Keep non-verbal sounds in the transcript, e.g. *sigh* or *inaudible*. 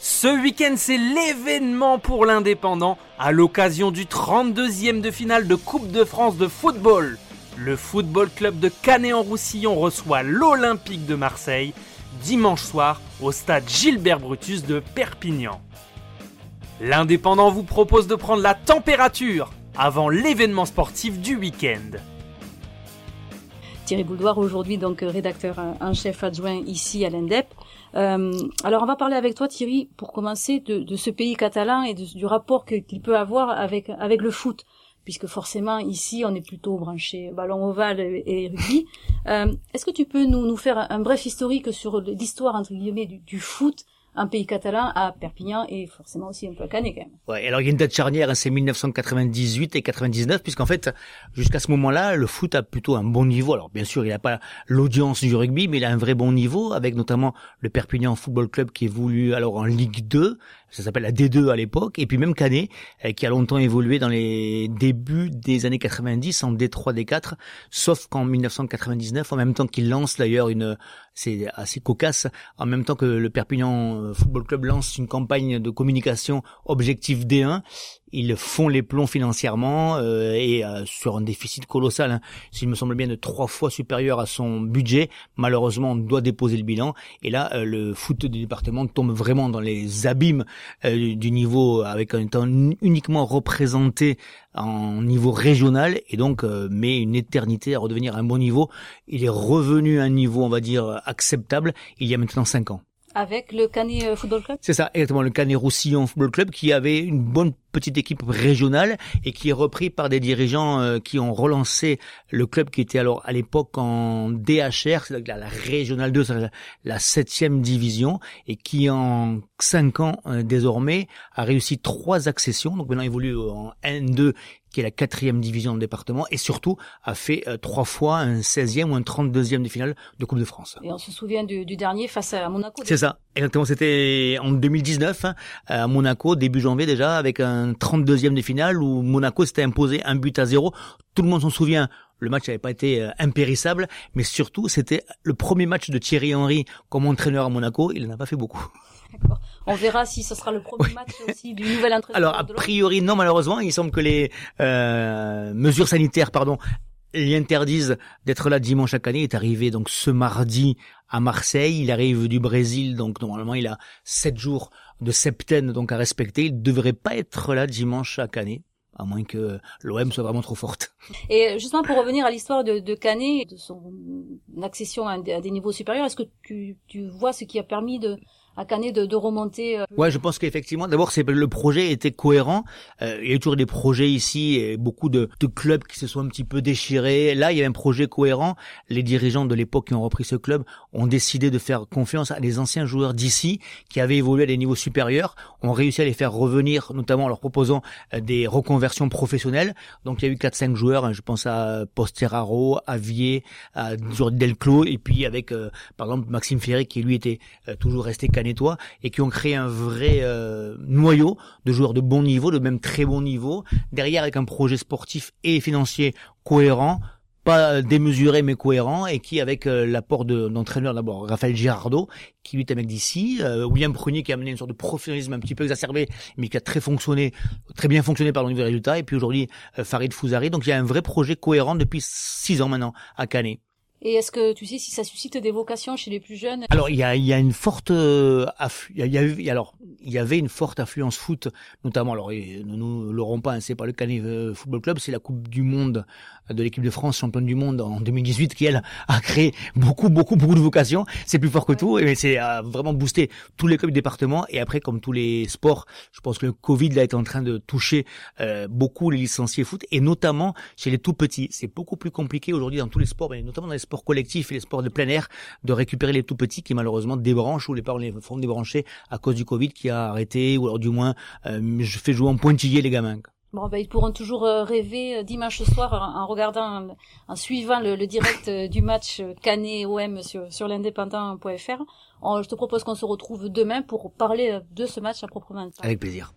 Ce week-end, c'est l'événement pour l'indépendant à l'occasion du 32e de finale de Coupe de France de football. Le football club de Canet-en-Roussillon reçoit l'Olympique de Marseille dimanche soir au stade Gilbert Brutus de Perpignan. L'indépendant vous propose de prendre la température avant l'événement sportif du week-end. Thierry Boudoir, aujourd'hui donc rédacteur en chef adjoint ici à l'INDEP. Euh, alors on va parler avec toi Thierry pour commencer de, de ce pays catalan et du rapport qu'il peut avoir avec avec le foot puisque forcément ici on est plutôt branché ballon ovale et, rugby. Euh, Est-ce que tu peux nous, nous faire un, bref historique sur l'histoire entre guillemets du, du foot un pays catalan à Perpignan et forcément aussi un peu à Canet quand même. Ouais, alors il y a une date charnière, hein, c'est 1998 et 99, puisqu'en fait, jusqu'à ce moment-là, le foot a plutôt un bon niveau. Alors bien sûr, il n'a pas l'audience du rugby, mais il a un vrai bon niveau, avec notamment le Perpignan Football Club qui voulu alors en Ligue 2, ça s'appelle la D2 à l'époque, et puis même Canet, euh, qui a longtemps évolué dans les débuts des années 90 en D3, D4, sauf qu'en 1999, en même temps qu'il lance d'ailleurs une, c'est assez cocasse, en même temps que le Perpignan euh, Football Club lance une campagne de communication Objectif D1, ils font les plombs financièrement euh, et euh, sur un déficit colossal, hein, s'il me semble bien de trois fois supérieur à son budget. Malheureusement, on doit déposer le bilan et là, euh, le foot du département tombe vraiment dans les abîmes du niveau avec un temps uniquement représenté en niveau régional et donc met une éternité à redevenir un bon niveau. Il est revenu à un niveau, on va dire, acceptable il y a maintenant cinq ans. Avec le Canet Football Club? C'est ça, exactement, le Canet Roussillon Football Club qui avait une bonne petite équipe régionale et qui est repris par des dirigeants euh, qui ont relancé le club qui était alors à l'époque en DHR, c'est la, la régionale 2, la septième division et qui en cinq ans euh, désormais a réussi trois accessions. Donc maintenant évolue en N2 qui est la quatrième division de département, et surtout a fait euh, trois fois un 16e ou un 32e de finale de Coupe de France. Et on se souvient du, du dernier face à Monaco. C'est ça, exactement. C'était en 2019 hein, à Monaco, début janvier déjà, avec un 32e de finale où Monaco s'était imposé un but à zéro. Tout le monde s'en souvient. Le match n'avait pas été euh, impérissable, mais surtout c'était le premier match de Thierry Henry comme entraîneur à Monaco. Il n'en a pas fait beaucoup. On verra si ce sera le premier match aussi du nouvel *laughs* entraîneur. Alors a priori non malheureusement, il semble que les euh, mesures sanitaires pardon lui interdisent d'être là dimanche chaque année. Est arrivé donc ce mardi à Marseille. Il arrive du Brésil, donc normalement il a sept jours de septaine donc à respecter. Il devrait pas être là dimanche chaque année à moins que l'OM soit vraiment trop forte. Et justement, pour revenir à l'histoire de, de Canet, de son accession à, des niveaux supérieurs, est-ce que tu, tu vois ce qui a permis de, à Canet de, de remonter. Euh... Ouais, je pense qu'effectivement, d'abord, c'est le projet était cohérent. Euh, il y a eu toujours des projets ici et beaucoup de, de, clubs qui se sont un petit peu déchirés. Là, il y a un projet cohérent. Les dirigeants de l'époque qui ont repris ce club ont décidé de faire confiance à des anciens joueurs d'ici qui avaient évolué à des niveaux supérieurs, ont réussi à les faire revenir, notamment en leur proposant euh, des reconversions professionnelles. Donc, il y a eu quatre cinq joueurs. Hein, je pense à Posteraro, Avier, à Delclos, et puis avec, euh, par exemple, Maxime Ferré qui lui était euh, toujours resté nettoie et qui ont créé un vrai euh, noyau de joueurs de bon niveau, de même très bon niveau, derrière avec un projet sportif et financier cohérent, pas démesuré mais cohérent et qui avec euh, l'apport d'entraîneurs d'abord Raphaël Girardot qui lui est un mec d'ici euh, William Prunier qui a amené une sorte de professionnalisme un petit peu exacerbé mais qui a très fonctionné très bien fonctionné par le niveau des résultats. Et puis aujourd'hui Farid Fouzari donc il y a un vrai projet cohérent depuis six ans maintenant à Canet et est-ce que tu sais si ça suscite des vocations chez les plus jeunes? Alors il y a, il y a une forte euh, il y, a, alors il y avait une forte affluence foot, notamment alors nous nous l'aurons pas, hein, c'est pas le Canet euh, Football Club, c'est la Coupe du Monde de l'équipe de France, championne du monde en 2018, qui elle a créé beaucoup beaucoup beaucoup de vocations. C'est plus fort que tout, et c'est vraiment boosté tous les clubs du département. Et après, comme tous les sports, je pense que le Covid là est en train de toucher euh, beaucoup les licenciés foot, et notamment chez les tout petits. C'est beaucoup plus compliqué aujourd'hui dans tous les sports, mais notamment dans les sports sports collectifs et les sports de plein air, de récupérer les tout petits qui malheureusement débranchent ou les parents les font débrancher à cause du Covid qui a arrêté ou alors du moins euh, je fais jouer en pointillé les gamins. Bon, ben, ils pourront toujours euh, rêver euh, dimanche soir en, regardant, en, suivant le, direct du match Canet-OM sur, sur l'indépendant.fr. Je te propose qu'on se retrouve demain pour parler de ce match à proprement Avec plaisir.